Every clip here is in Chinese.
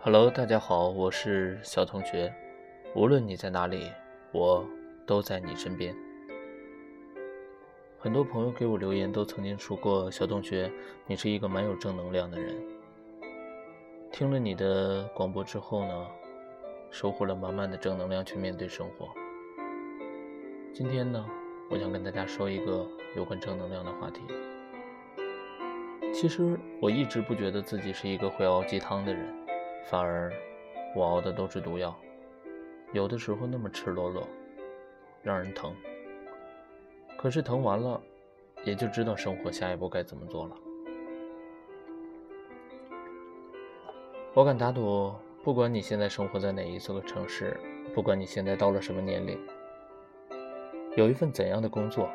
Hello，大家好，我是小同学。无论你在哪里，我都在你身边。很多朋友给我留言，都曾经说过：“小同学，你是一个蛮有正能量的人。”听了你的广播之后呢，收获了满满的正能量去面对生活。今天呢，我想跟大家说一个有关正能量的话题。其实我一直不觉得自己是一个会熬鸡汤的人。反而，我熬的都是毒药，有的时候那么赤裸裸，让人疼。可是疼完了，也就知道生活下一步该怎么做了。我敢打赌，不管你现在生活在哪一座城市，不管你现在到了什么年龄，有一份怎样的工作，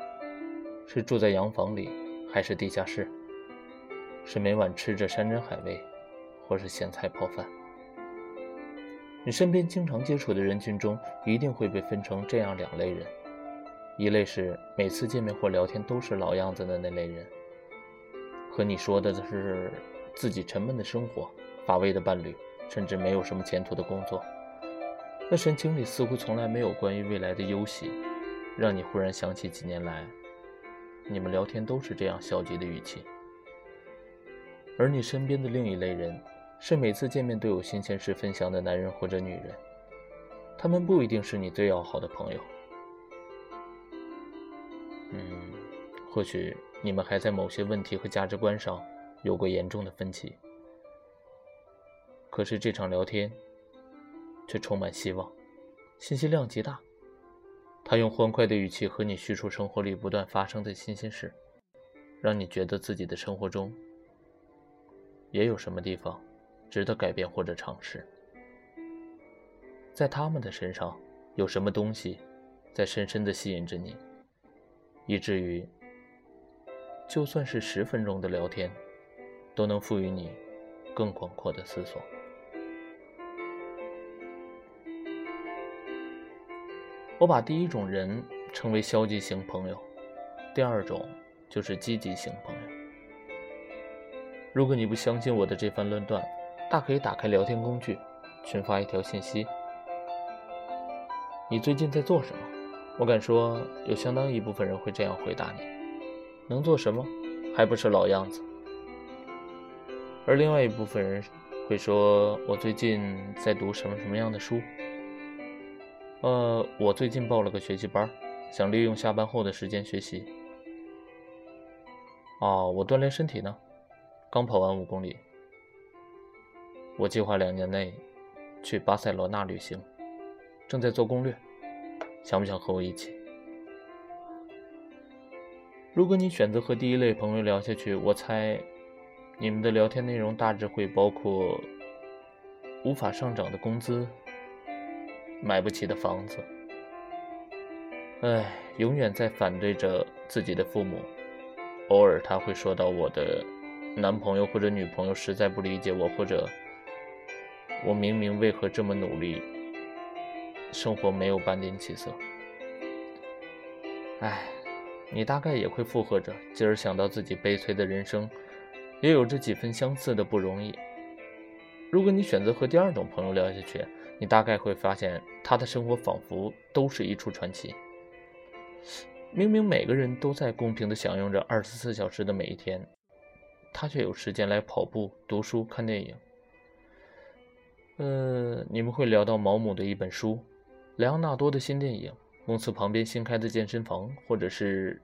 是住在洋房里，还是地下室，是每晚吃着山珍海味，或是咸菜泡饭。你身边经常接触的人群中，一定会被分成这样两类人：一类是每次见面或聊天都是老样子的那类人，和你说的是自己沉闷的生活、乏味的伴侣，甚至没有什么前途的工作，那神情里似乎从来没有关于未来的忧喜，让你忽然想起几年来你们聊天都是这样消极的语气。而你身边的另一类人。是每次见面都有新鲜事分享的男人或者女人，他们不一定是你最要好的朋友。嗯，或许你们还在某些问题和价值观上有过严重的分歧，可是这场聊天却充满希望，信息量极大。他用欢快的语气和你叙述生活里不断发生的新鲜事，让你觉得自己的生活中也有什么地方。值得改变或者尝试，在他们的身上有什么东西在深深的吸引着你，以至于就算是十分钟的聊天，都能赋予你更广阔的思索。我把第一种人称为消极型朋友，第二种就是积极型朋友。如果你不相信我的这番论断，大可以打开聊天工具，群发一条信息：“你最近在做什么？”我敢说，有相当一部分人会这样回答你：“能做什么？还不是老样子。”而另外一部分人会说：“我最近在读什么什么样的书？”呃，我最近报了个学习班，想利用下班后的时间学习。哦，我锻炼身体呢，刚跑完五公里。我计划两年内去巴塞罗那旅行，正在做攻略，想不想和我一起？如果你选择和第一类朋友聊下去，我猜你们的聊天内容大致会包括无法上涨的工资、买不起的房子，哎，永远在反对着自己的父母。偶尔他会说到我的男朋友或者女朋友实在不理解我，或者。我明明为何这么努力，生活没有半点起色。唉，你大概也会附和着，继而想到自己悲催的人生，也有着几分相似的不容易。如果你选择和第二种朋友聊下去，你大概会发现他的生活仿佛都是一出传奇。明明每个人都在公平地享用着二十四小时的每一天，他却有时间来跑步、读书、看电影。呃，你们会聊到毛姆的一本书，莱昂纳多的新电影，公司旁边新开的健身房，或者是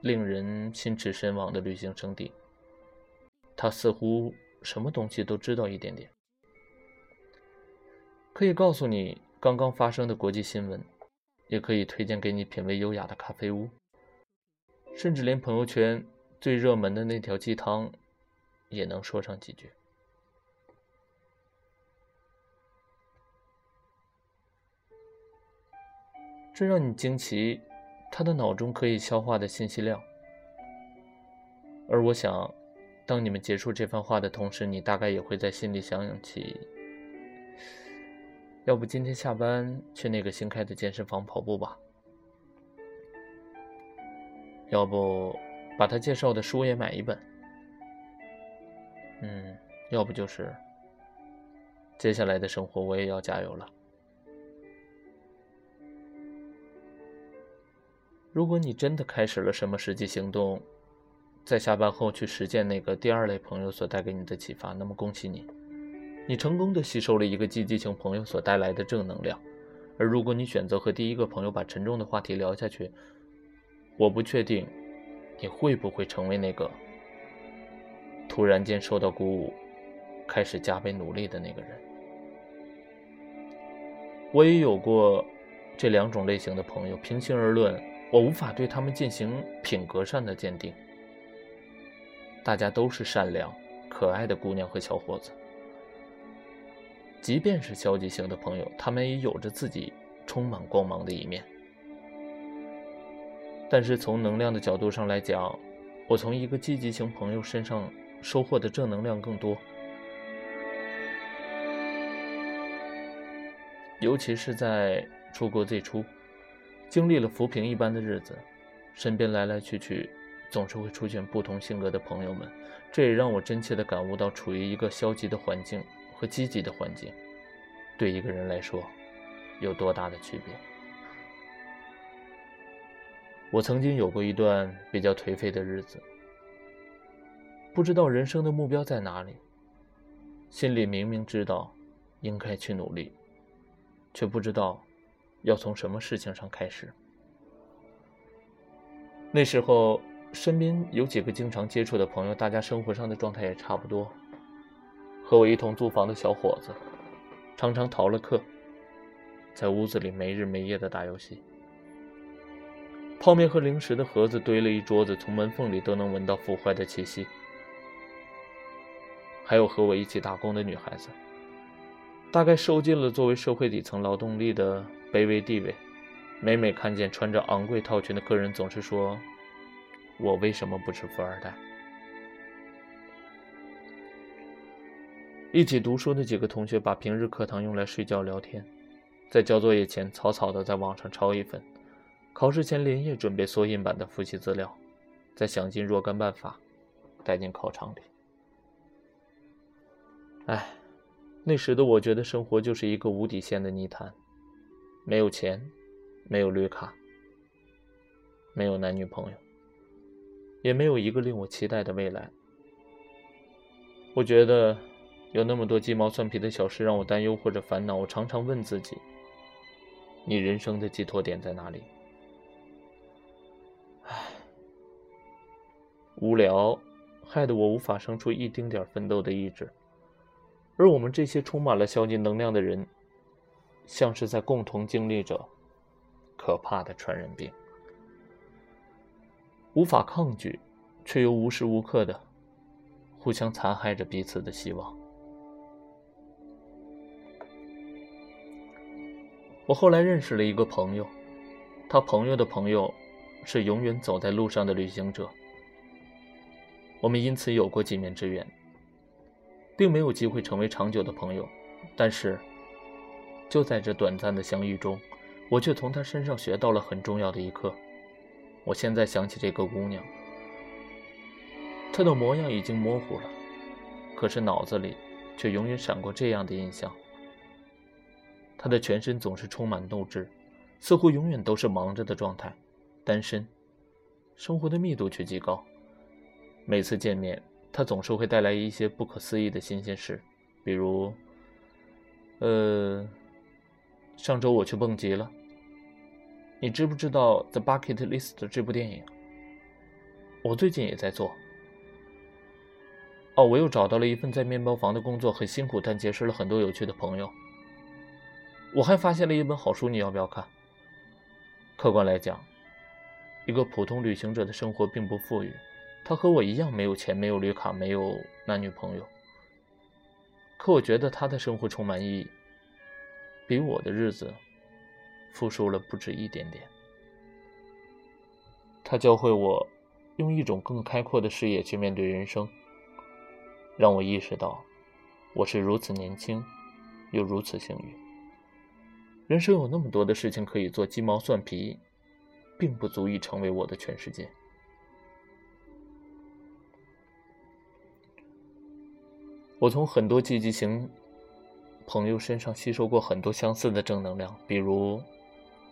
令人心驰神往的旅行胜地。他似乎什么东西都知道一点点，可以告诉你刚刚发生的国际新闻，也可以推荐给你品味优雅的咖啡屋，甚至连朋友圈最热门的那条鸡汤，也能说上几句。这让你惊奇，他的脑中可以消化的信息量。而我想，当你们结束这番话的同时，你大概也会在心里想起：要不今天下班去那个新开的健身房跑步吧？要不把他介绍的书也买一本？嗯，要不就是接下来的生活我也要加油了。如果你真的开始了什么实际行动，在下班后去实践那个第二类朋友所带给你的启发，那么恭喜你，你成功的吸收了一个积极型朋友所带来的正能量。而如果你选择和第一个朋友把沉重的话题聊下去，我不确定你会不会成为那个突然间受到鼓舞，开始加倍努力的那个人。我也有过这两种类型的朋友，平心而论。我无法对他们进行品格上的鉴定。大家都是善良、可爱的姑娘和小伙子。即便是消极型的朋友，他们也有着自己充满光芒的一面。但是从能量的角度上来讲，我从一个积极型朋友身上收获的正能量更多。尤其是在出国最初。经历了浮萍一般的日子，身边来来去去，总是会出现不同性格的朋友们，这也让我真切地感悟到，处于一个消极的环境和积极的环境，对一个人来说，有多大的区别。我曾经有过一段比较颓废的日子，不知道人生的目标在哪里，心里明明知道应该去努力，却不知道。要从什么事情上开始？那时候，身边有几个经常接触的朋友，大家生活上的状态也差不多。和我一同租房的小伙子，常常逃了课，在屋子里没日没夜的打游戏。泡面和零食的盒子堆了一桌子，从门缝里都能闻到腐坏的气息。还有和我一起打工的女孩子，大概受尽了作为社会底层劳动力的。卑微地位，每每看见穿着昂贵套裙的客人，总是说：“我为什么不是富二代？”一起读书的几个同学，把平日课堂用来睡觉聊天，在交作业前草草的在网上抄一份，考试前连夜准备缩印版的复习资料，再想尽若干办法带进考场里。哎，那时的我觉得生活就是一个无底线的泥潭。没有钱，没有绿卡，没有男女朋友，也没有一个令我期待的未来。我觉得有那么多鸡毛蒜皮的小事让我担忧或者烦恼。我常常问自己：你人生的寄托点在哪里？唉，无聊，害得我无法生出一丁点奋斗的意志。而我们这些充满了消极能量的人。像是在共同经历着可怕的传染病，无法抗拒，却又无时无刻的互相残害着彼此的希望。我后来认识了一个朋友，他朋友的朋友是永远走在路上的旅行者。我们因此有过几面之缘，并没有机会成为长久的朋友，但是。就在这短暂的相遇中，我却从她身上学到了很重要的一课。我现在想起这个姑娘，她的模样已经模糊了，可是脑子里却永远闪过这样的印象：她的全身总是充满斗志，似乎永远都是忙着的状态，单身，生活的密度却极高。每次见面，她总是会带来一些不可思议的新鲜事，比如，呃。上周我去蹦极了。你知不知道《The Bucket List》这部电影？我最近也在做。哦，我又找到了一份在面包房的工作，很辛苦，但结识了很多有趣的朋友。我还发现了一本好书，你要不要看？客观来讲，一个普通旅行者的生活并不富裕，他和我一样没有钱，没有绿卡，没有男女朋友。可我觉得他的生活充满意义。比我的日子富庶了不止一点点。他教会我用一种更开阔的视野去面对人生，让我意识到我是如此年轻，又如此幸运。人生有那么多的事情可以做，鸡毛蒜皮并不足以成为我的全世界。我从很多积极型。朋友身上吸收过很多相似的正能量，比如，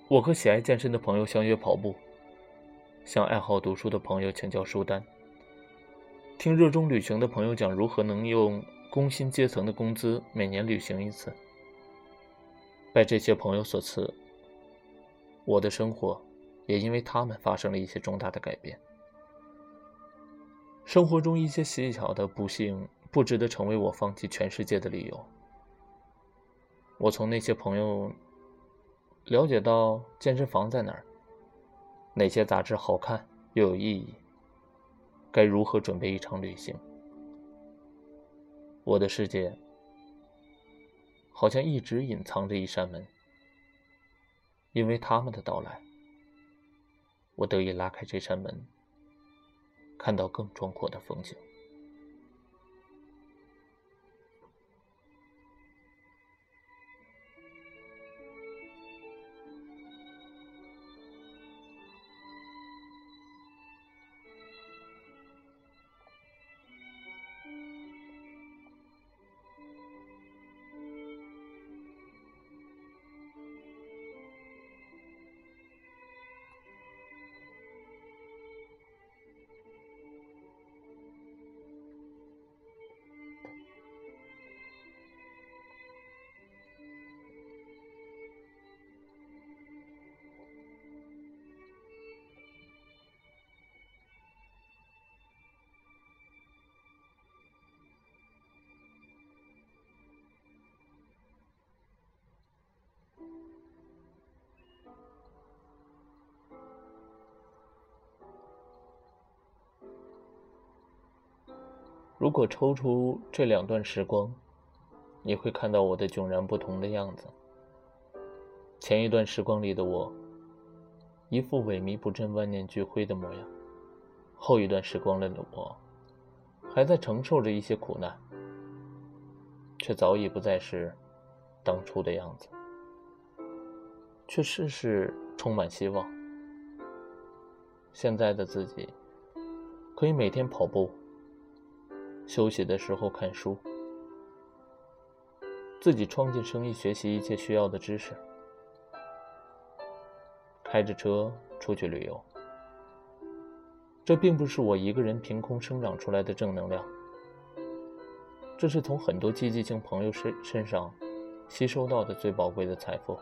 我和喜爱健身的朋友相约跑步，向爱好读书的朋友请教书单，听热衷旅行的朋友讲如何能用工薪阶层的工资每年旅行一次。拜这些朋友所赐，我的生活也因为他们发生了一些重大的改变。生活中一些细小的不幸，不值得成为我放弃全世界的理由。我从那些朋友了解到健身房在哪儿，哪些杂志好看又有意义，该如何准备一场旅行。我的世界好像一直隐藏着一扇门，因为他们的到来，我得以拉开这扇门。看到更壮阔的风景。如果抽出这两段时光，你会看到我的迥然不同的样子。前一段时光里的我，一副萎靡不振、万念俱灰的模样；后一段时光里的我，还在承受着一些苦难，却早已不再是当初的样子，却事事充满希望。现在的自己，可以每天跑步。休息的时候看书，自己创进生意，学习一切需要的知识，开着车出去旅游。这并不是我一个人凭空生长出来的正能量，这是从很多积极性朋友身身上吸收到的最宝贵的财富。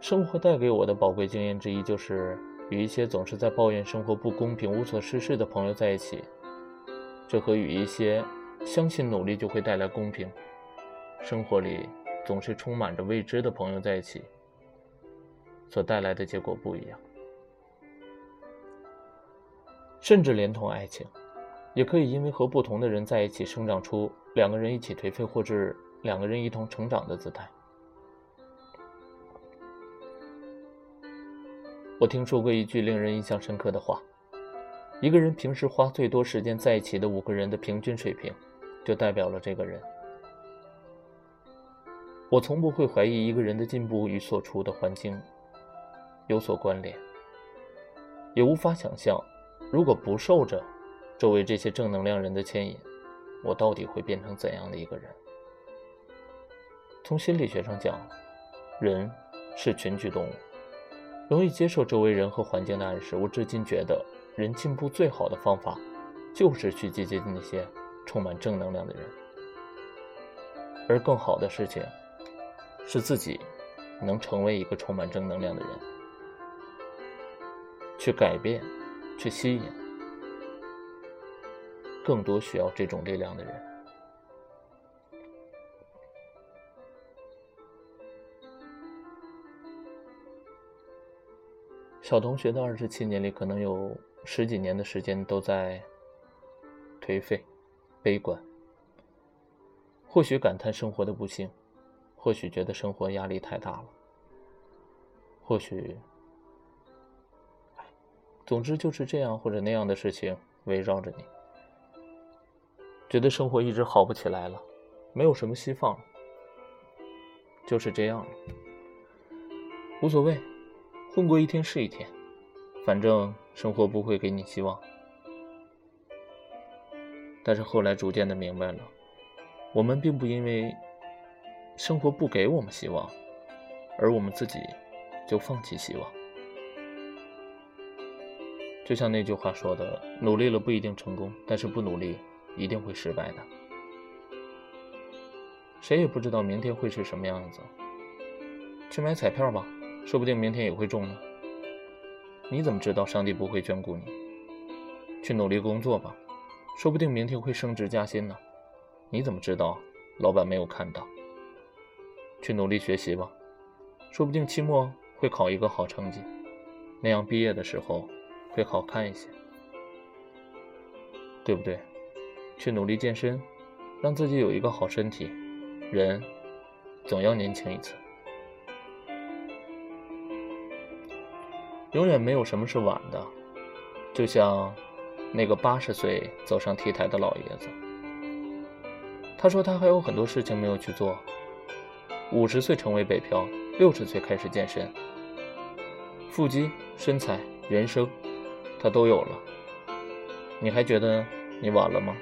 生活带给我的宝贵经验之一就是。与一些总是在抱怨生活不公平、无所事事的朋友在一起，这和与一些相信努力就会带来公平、生活里总是充满着未知的朋友在一起，所带来的结果不一样。甚至连同爱情，也可以因为和不同的人在一起，生长出两个人一起颓废，或者两个人一同成长的姿态。我听说过一句令人印象深刻的话：一个人平时花最多时间在一起的五个人的平均水平，就代表了这个人。我从不会怀疑一个人的进步与所处的环境有所关联，也无法想象，如果不受着周围这些正能量人的牵引，我到底会变成怎样的一个人。从心理学上讲，人是群居动物。容易接受周围人和环境的暗示。我至今觉得，人进步最好的方法，就是去接近那些充满正能量的人。而更好的事情，是自己能成为一个充满正能量的人，去改变，去吸引更多需要这种力量的人。小同学的二十七年里，可能有十几年的时间都在颓废、悲观。或许感叹生活的不幸，或许觉得生活压力太大了，或许……总之就是这样或者那样的事情围绕着你，觉得生活一直好不起来了，没有什么希望了，就是这样了，无所谓。混过一天是一天，反正生活不会给你希望。但是后来逐渐的明白了，我们并不因为生活不给我们希望，而我们自己就放弃希望。就像那句话说的：“努力了不一定成功，但是不努力一定会失败的。”谁也不知道明天会是什么样子。去买彩票吧，说不定明天也会中呢。你怎么知道上帝不会眷顾你？去努力工作吧，说不定明天会升职加薪呢。你怎么知道老板没有看到？去努力学习吧，说不定期末会考一个好成绩，那样毕业的时候会好看一些，对不对？去努力健身，让自己有一个好身体。人总要年轻一次，永远没有什么是晚的。就像那个八十岁走上 T 台的老爷子。他说他还有很多事情没有去做。五十岁成为北漂，六十岁开始健身，腹肌、身材、人生，他都有了。你还觉得你晚了吗？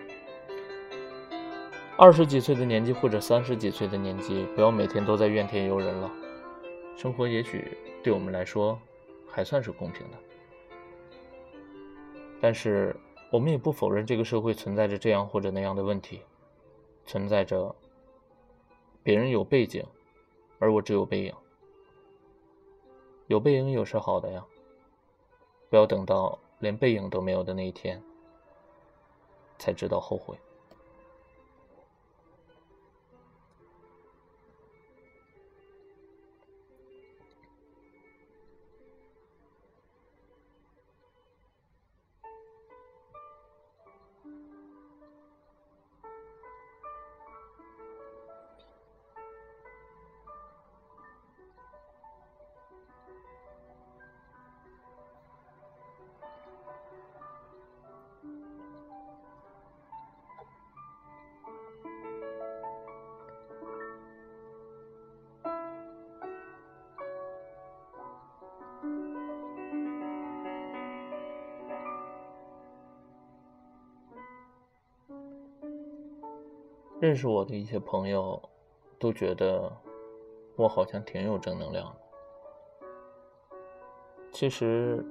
二十几岁的年纪或者三十几岁的年纪，不要每天都在怨天尤人了。生活也许对我们来说还算是公平的，但是我们也不否认这个社会存在着这样或者那样的问题。存在着，别人有背景，而我只有背影。有背影有是好的呀，不要等到连背影都没有的那一天，才知道后悔。认识我的一些朋友，都觉得我好像挺有正能量的。其实，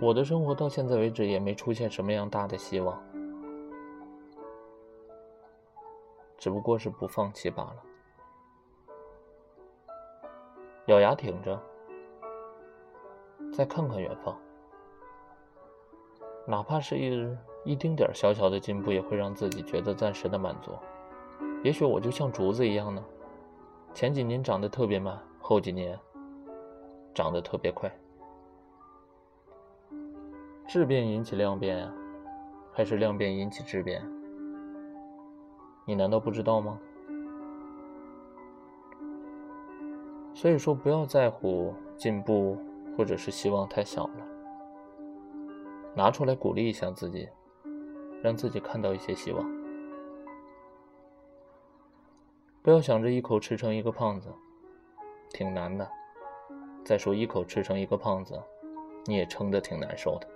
我的生活到现在为止也没出现什么样大的希望，只不过是不放弃罢了，咬牙挺着，再看看远方，哪怕是一日。一丁点小小的进步也会让自己觉得暂时的满足。也许我就像竹子一样呢，前几年长得特别慢，后几年长得特别快。质变引起量变呀，还是量变引起质变？你难道不知道吗？所以说，不要在乎进步或者是希望太小了，拿出来鼓励一下自己。让自己看到一些希望，不要想着一口吃成一个胖子，挺难的。再说一口吃成一个胖子，你也撑得挺难受的。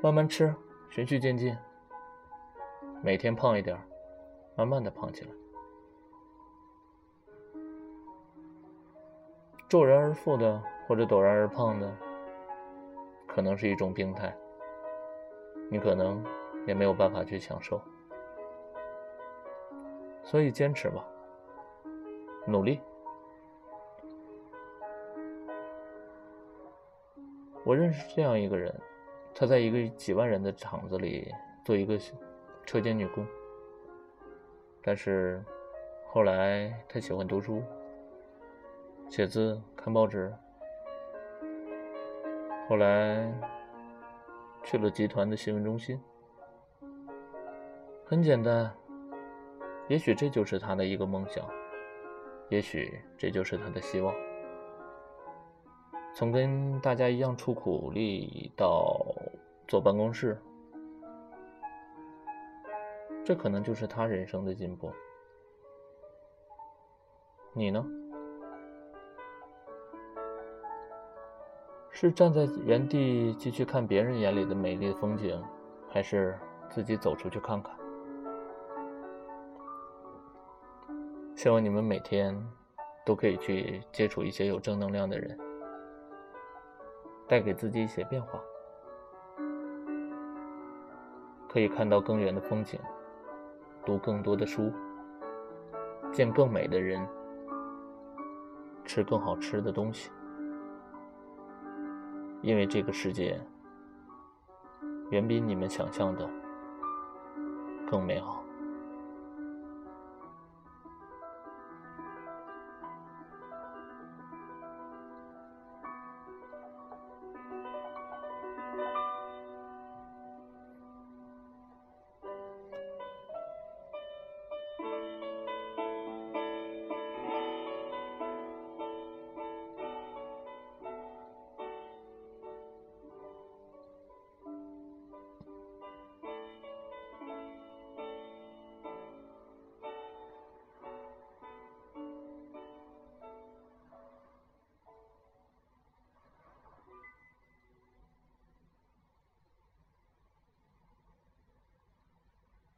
慢慢吃，循序渐进，每天胖一点，慢慢的胖起来。骤然而富的或者陡然而胖的，可能是一种病态。你可能也没有办法去享受，所以坚持吧，努力。我认识这样一个人，他在一个几万人的厂子里做一个车间女工，但是后来他喜欢读书、写字、看报纸，后来。去了集团的新闻中心，很简单。也许这就是他的一个梦想，也许这就是他的希望。从跟大家一样出苦力到坐办公室，这可能就是他人生的进步。你呢？是站在原地继续看别人眼里的美丽风景，还是自己走出去看看？希望你们每天都可以去接触一些有正能量的人，带给自己一些变化，可以看到更远的风景，读更多的书，见更美的人，吃更好吃的东西，因为这个世界远比你们想象的更美好。